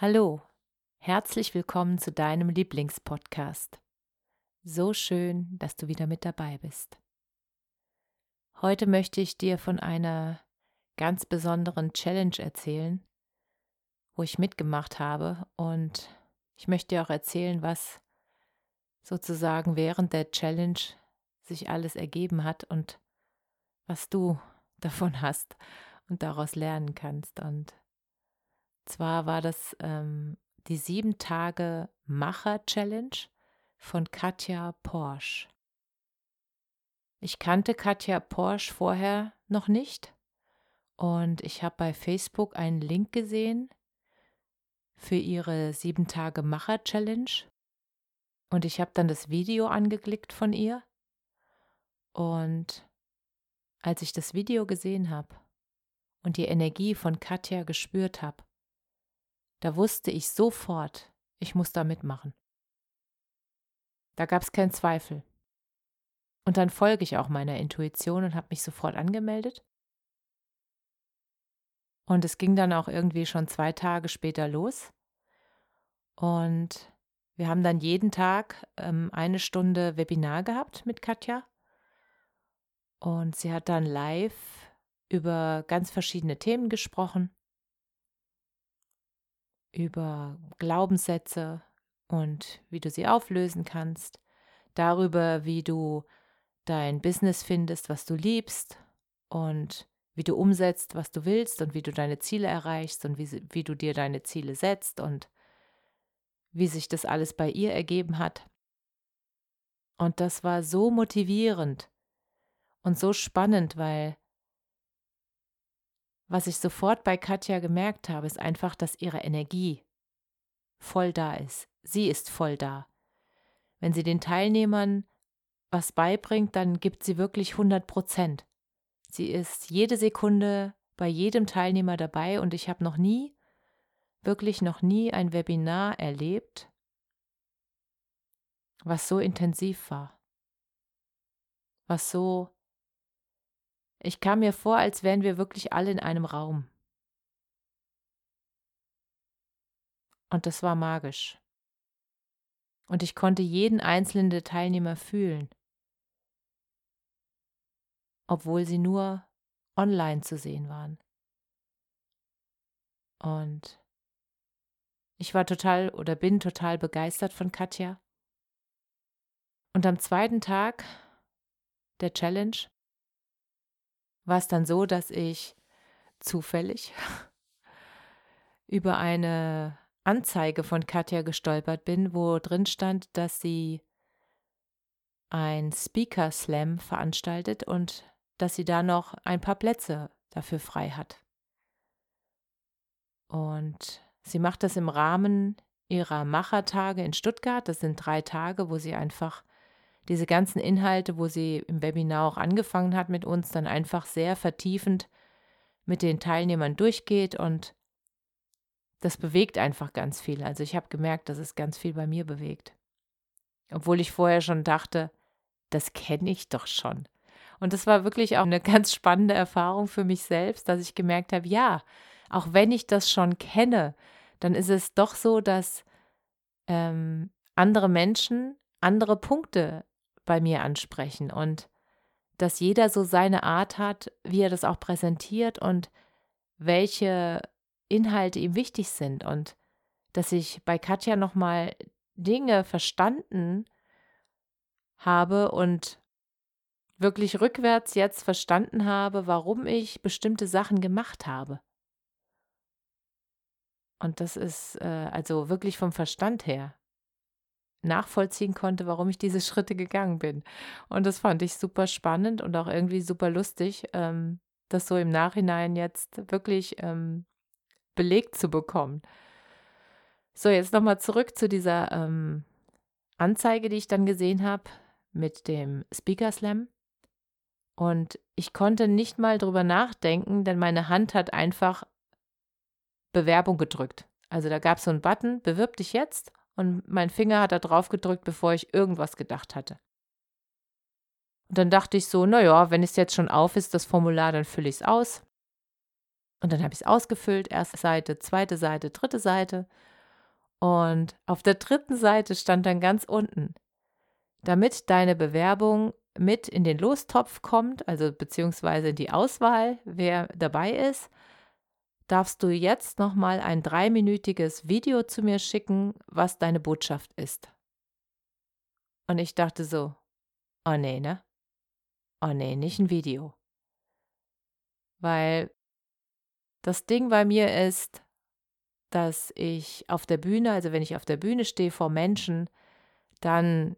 Hallo, herzlich willkommen zu deinem Lieblingspodcast. So schön, dass du wieder mit dabei bist. Heute möchte ich dir von einer ganz besonderen Challenge erzählen, wo ich mitgemacht habe und ich möchte dir auch erzählen, was sozusagen während der Challenge sich alles ergeben hat und was du davon hast und daraus lernen kannst. Und zwar war das ähm, die sieben Tage Macher Challenge von Katja Porsche. Ich kannte Katja Porsche vorher noch nicht und ich habe bei Facebook einen Link gesehen für ihre sieben Tage Macher Challenge und ich habe dann das Video angeklickt von ihr und als ich das Video gesehen habe und die Energie von Katja gespürt habe, da wusste ich sofort, ich muss da mitmachen. Da gab es keinen Zweifel. Und dann folge ich auch meiner Intuition und habe mich sofort angemeldet. Und es ging dann auch irgendwie schon zwei Tage später los. Und wir haben dann jeden Tag ähm, eine Stunde Webinar gehabt mit Katja. Und sie hat dann live über ganz verschiedene Themen gesprochen über Glaubenssätze und wie du sie auflösen kannst, darüber, wie du dein Business findest, was du liebst und wie du umsetzt, was du willst und wie du deine Ziele erreichst und wie, wie du dir deine Ziele setzt und wie sich das alles bei ihr ergeben hat. Und das war so motivierend und so spannend, weil was ich sofort bei Katja gemerkt habe, ist einfach, dass ihre Energie voll da ist. Sie ist voll da. Wenn sie den Teilnehmern was beibringt, dann gibt sie wirklich 100 Prozent. Sie ist jede Sekunde bei jedem Teilnehmer dabei und ich habe noch nie, wirklich noch nie ein Webinar erlebt, was so intensiv war, was so ich kam mir vor, als wären wir wirklich alle in einem Raum. Und das war magisch. Und ich konnte jeden einzelnen Teilnehmer fühlen, obwohl sie nur online zu sehen waren. Und ich war total oder bin total begeistert von Katja. Und am zweiten Tag der Challenge war es dann so, dass ich zufällig über eine Anzeige von Katja gestolpert bin, wo drin stand, dass sie ein Speaker Slam veranstaltet und dass sie da noch ein paar Plätze dafür frei hat. Und sie macht das im Rahmen ihrer Machertage in Stuttgart. Das sind drei Tage, wo sie einfach diese ganzen Inhalte, wo sie im Webinar auch angefangen hat mit uns, dann einfach sehr vertiefend mit den Teilnehmern durchgeht und das bewegt einfach ganz viel. Also ich habe gemerkt, dass es ganz viel bei mir bewegt. Obwohl ich vorher schon dachte, das kenne ich doch schon. Und das war wirklich auch eine ganz spannende Erfahrung für mich selbst, dass ich gemerkt habe, ja, auch wenn ich das schon kenne, dann ist es doch so, dass ähm, andere Menschen andere Punkte bei mir ansprechen und dass jeder so seine Art hat, wie er das auch präsentiert und welche Inhalte ihm wichtig sind und dass ich bei Katja nochmal Dinge verstanden habe und wirklich rückwärts jetzt verstanden habe, warum ich bestimmte Sachen gemacht habe. Und das ist äh, also wirklich vom Verstand her nachvollziehen konnte, warum ich diese Schritte gegangen bin. Und das fand ich super spannend und auch irgendwie super lustig, ähm, das so im Nachhinein jetzt wirklich ähm, belegt zu bekommen. So, jetzt nochmal zurück zu dieser ähm, Anzeige, die ich dann gesehen habe mit dem Speaker Slam. Und ich konnte nicht mal drüber nachdenken, denn meine Hand hat einfach Bewerbung gedrückt. Also da gab es so einen Button, bewirb dich jetzt. Und mein Finger hat da drauf gedrückt, bevor ich irgendwas gedacht hatte. Und dann dachte ich so, naja, wenn es jetzt schon auf ist, das Formular, dann fülle ich es aus. Und dann habe ich es ausgefüllt, erste Seite, zweite Seite, dritte Seite. Und auf der dritten Seite stand dann ganz unten, damit deine Bewerbung mit in den Lostopf kommt, also beziehungsweise in die Auswahl, wer dabei ist, darfst du jetzt nochmal ein dreiminütiges Video zu mir schicken, was deine Botschaft ist. Und ich dachte so, oh nee, ne? Oh nee, nicht ein Video. Weil das Ding bei mir ist, dass ich auf der Bühne, also wenn ich auf der Bühne stehe vor Menschen, dann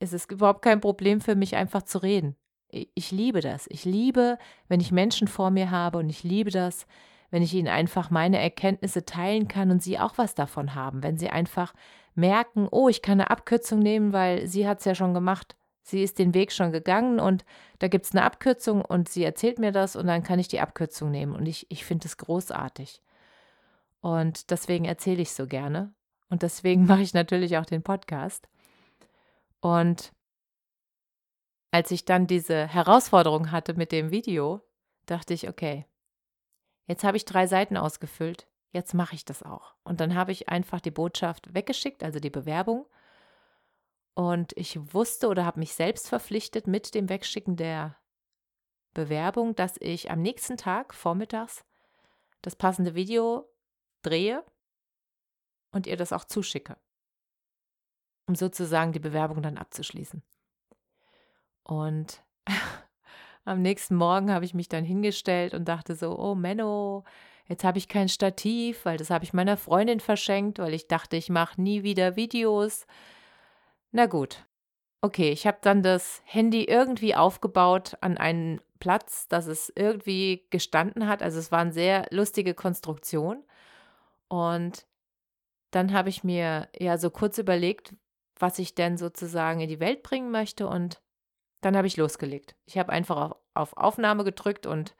ist es überhaupt kein Problem für mich, einfach zu reden. Ich liebe das. Ich liebe, wenn ich Menschen vor mir habe und ich liebe das, wenn ich ihnen einfach meine Erkenntnisse teilen kann und sie auch was davon haben. Wenn sie einfach merken, oh, ich kann eine Abkürzung nehmen, weil sie hat es ja schon gemacht. Sie ist den Weg schon gegangen und da gibt es eine Abkürzung und sie erzählt mir das und dann kann ich die Abkürzung nehmen. Und ich, ich finde es großartig. Und deswegen erzähle ich so gerne. Und deswegen mache ich natürlich auch den Podcast. Und als ich dann diese Herausforderung hatte mit dem Video, dachte ich, okay, jetzt habe ich drei Seiten ausgefüllt, jetzt mache ich das auch. Und dann habe ich einfach die Botschaft weggeschickt, also die Bewerbung. Und ich wusste oder habe mich selbst verpflichtet mit dem Wegschicken der Bewerbung, dass ich am nächsten Tag vormittags das passende Video drehe und ihr das auch zuschicke, um sozusagen die Bewerbung dann abzuschließen. Und am nächsten Morgen habe ich mich dann hingestellt und dachte so, oh Menno, jetzt habe ich kein Stativ, weil das habe ich meiner Freundin verschenkt, weil ich dachte, ich mache nie wieder Videos. Na gut. Okay, ich habe dann das Handy irgendwie aufgebaut an einen Platz, dass es irgendwie gestanden hat. Also es war eine sehr lustige Konstruktion. Und dann habe ich mir ja so kurz überlegt, was ich denn sozusagen in die Welt bringen möchte und dann habe ich losgelegt. Ich habe einfach auf, auf Aufnahme gedrückt und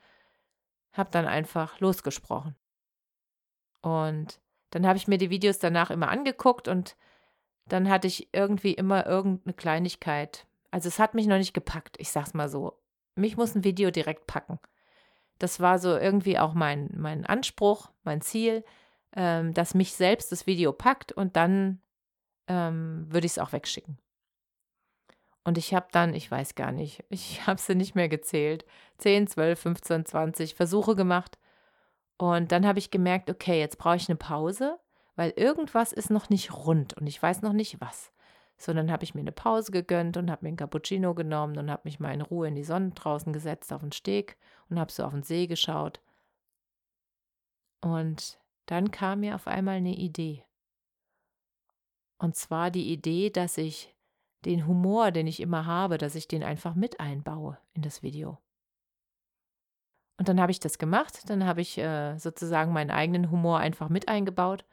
habe dann einfach losgesprochen. Und dann habe ich mir die Videos danach immer angeguckt und dann hatte ich irgendwie immer irgendeine Kleinigkeit. Also es hat mich noch nicht gepackt, ich sag's mal so. Mich muss ein Video direkt packen. Das war so irgendwie auch mein, mein Anspruch, mein Ziel, ähm, dass mich selbst das Video packt und dann ähm, würde ich es auch wegschicken. Und ich habe dann, ich weiß gar nicht, ich habe sie nicht mehr gezählt, 10, 12, 15, 20 Versuche gemacht. Und dann habe ich gemerkt, okay, jetzt brauche ich eine Pause, weil irgendwas ist noch nicht rund und ich weiß noch nicht was. So, dann habe ich mir eine Pause gegönnt und habe mir ein Cappuccino genommen und habe mich mal in Ruhe in die Sonne draußen gesetzt auf den Steg und habe so auf den See geschaut. Und dann kam mir auf einmal eine Idee. Und zwar die Idee, dass ich den Humor, den ich immer habe, dass ich den einfach mit einbaue in das Video. Und dann habe ich das gemacht, dann habe ich äh, sozusagen meinen eigenen Humor einfach mit eingebaut.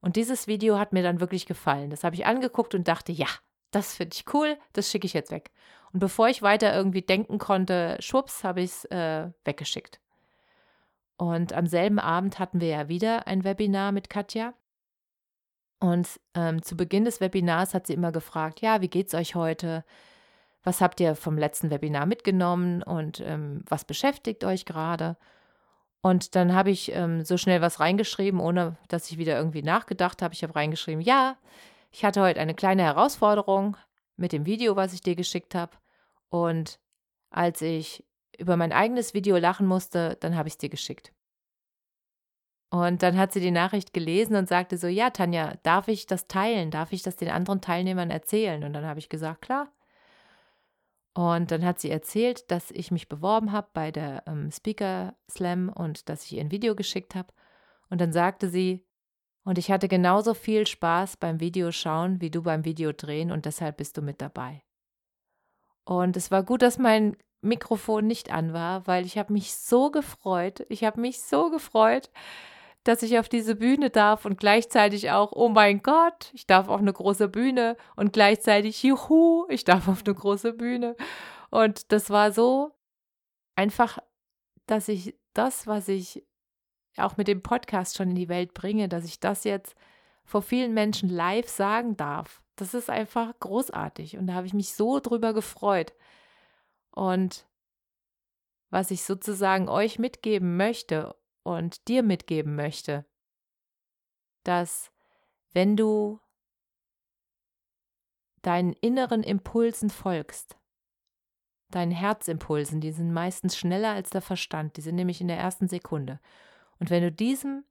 Und dieses Video hat mir dann wirklich gefallen. Das habe ich angeguckt und dachte, ja, das finde ich cool, das schicke ich jetzt weg. Und bevor ich weiter irgendwie denken konnte, schwupps, habe ich es äh, weggeschickt. Und am selben Abend hatten wir ja wieder ein Webinar mit Katja. Und ähm, zu Beginn des Webinars hat sie immer gefragt, ja, wie geht's euch heute? Was habt ihr vom letzten Webinar mitgenommen und ähm, was beschäftigt euch gerade? Und dann habe ich ähm, so schnell was reingeschrieben, ohne dass ich wieder irgendwie nachgedacht habe. Ich habe reingeschrieben, ja, ich hatte heute eine kleine Herausforderung mit dem Video, was ich dir geschickt habe. Und als ich über mein eigenes Video lachen musste, dann habe ich es dir geschickt. Und dann hat sie die Nachricht gelesen und sagte so, ja, Tanja, darf ich das teilen? Darf ich das den anderen Teilnehmern erzählen? Und dann habe ich gesagt, klar. Und dann hat sie erzählt, dass ich mich beworben habe bei der ähm, Speaker Slam und dass ich ihr ein Video geschickt habe. Und dann sagte sie, Und ich hatte genauso viel Spaß beim Videoschauen wie du beim Videodrehen und deshalb bist du mit dabei. Und es war gut, dass mein Mikrofon nicht an war, weil ich habe mich so gefreut. Ich habe mich so gefreut, dass ich auf diese Bühne darf und gleichzeitig auch, oh mein Gott, ich darf auf eine große Bühne und gleichzeitig, juhu, ich darf auf eine große Bühne. Und das war so einfach, dass ich das, was ich auch mit dem Podcast schon in die Welt bringe, dass ich das jetzt vor vielen Menschen live sagen darf. Das ist einfach großartig und da habe ich mich so drüber gefreut. Und was ich sozusagen euch mitgeben möchte und dir mitgeben möchte, dass wenn du deinen inneren Impulsen folgst, deinen Herzimpulsen, die sind meistens schneller als der Verstand, die sind nämlich in der ersten Sekunde. Und wenn du diesem,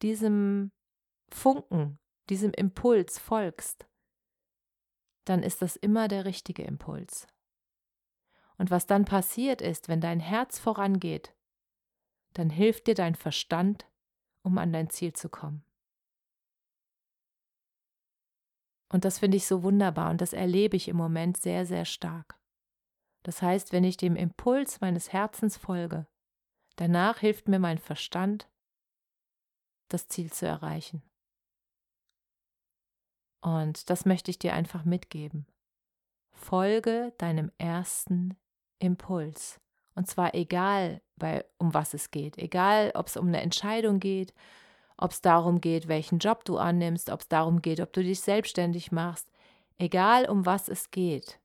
diesem Funken, diesem Impuls folgst, dann ist das immer der richtige Impuls. Und was dann passiert ist, wenn dein Herz vorangeht, dann hilft dir dein Verstand, um an dein Ziel zu kommen. Und das finde ich so wunderbar und das erlebe ich im Moment sehr, sehr stark. Das heißt, wenn ich dem Impuls meines Herzens folge, danach hilft mir mein Verstand, das Ziel zu erreichen. Und das möchte ich dir einfach mitgeben. Folge deinem ersten Impuls. Und zwar egal, bei, um was es geht. Egal, ob es um eine Entscheidung geht, ob es darum geht, welchen Job du annimmst, ob es darum geht, ob du dich selbstständig machst. Egal, um was es geht.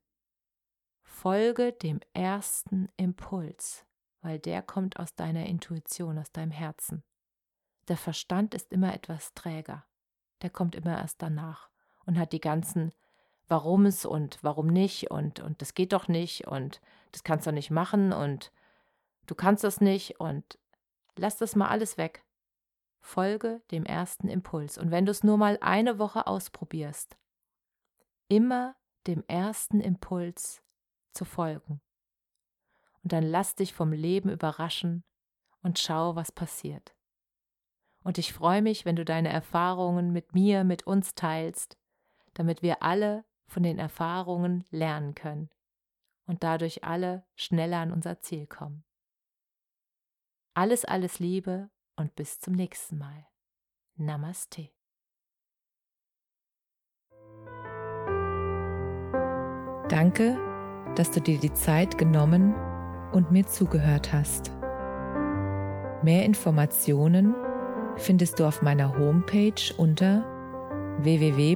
Folge dem ersten Impuls, weil der kommt aus deiner Intuition, aus deinem Herzen. Der Verstand ist immer etwas träger. Der kommt immer erst danach und hat die ganzen Warums und warum nicht und, und das geht doch nicht und das kannst du nicht machen und du kannst das nicht und lass das mal alles weg. Folge dem ersten Impuls. Und wenn du es nur mal eine Woche ausprobierst, immer dem ersten Impuls zu folgen. Und dann lass dich vom Leben überraschen und schau, was passiert. Und ich freue mich, wenn du deine Erfahrungen mit mir, mit uns teilst damit wir alle von den Erfahrungen lernen können und dadurch alle schneller an unser Ziel kommen. Alles, alles Liebe und bis zum nächsten Mal. Namaste. Danke, dass du dir die Zeit genommen und mir zugehört hast. Mehr Informationen findest du auf meiner Homepage unter www